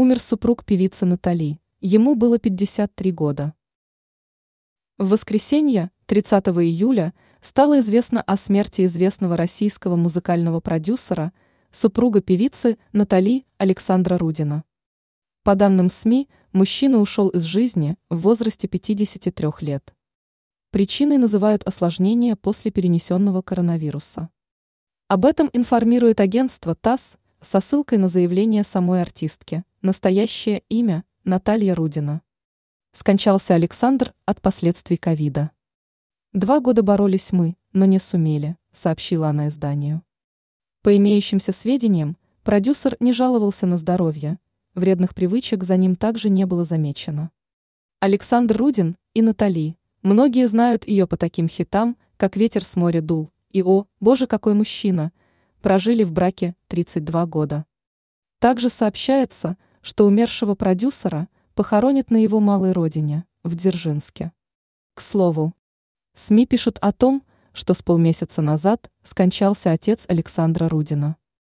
умер супруг певицы Натали, ему было 53 года. В воскресенье, 30 июля, стало известно о смерти известного российского музыкального продюсера, супруга певицы Натали Александра Рудина. По данным СМИ, мужчина ушел из жизни в возрасте 53 лет. Причиной называют осложнения после перенесенного коронавируса. Об этом информирует агентство ТАСС со ссылкой на заявление самой артистки, настоящее имя Наталья Рудина. Скончался Александр от последствий ковида. Два года боролись мы, но не сумели, сообщила она изданию. По имеющимся сведениям, продюсер не жаловался на здоровье, вредных привычек за ним также не было замечено. Александр Рудин и Натали, многие знают ее по таким хитам, как «Ветер с моря дул» и «О, боже, какой мужчина», прожили в браке 32 года. Также сообщается, что умершего продюсера похоронят на его малой родине, в Дзержинске. К слову, СМИ пишут о том, что с полмесяца назад скончался отец Александра Рудина.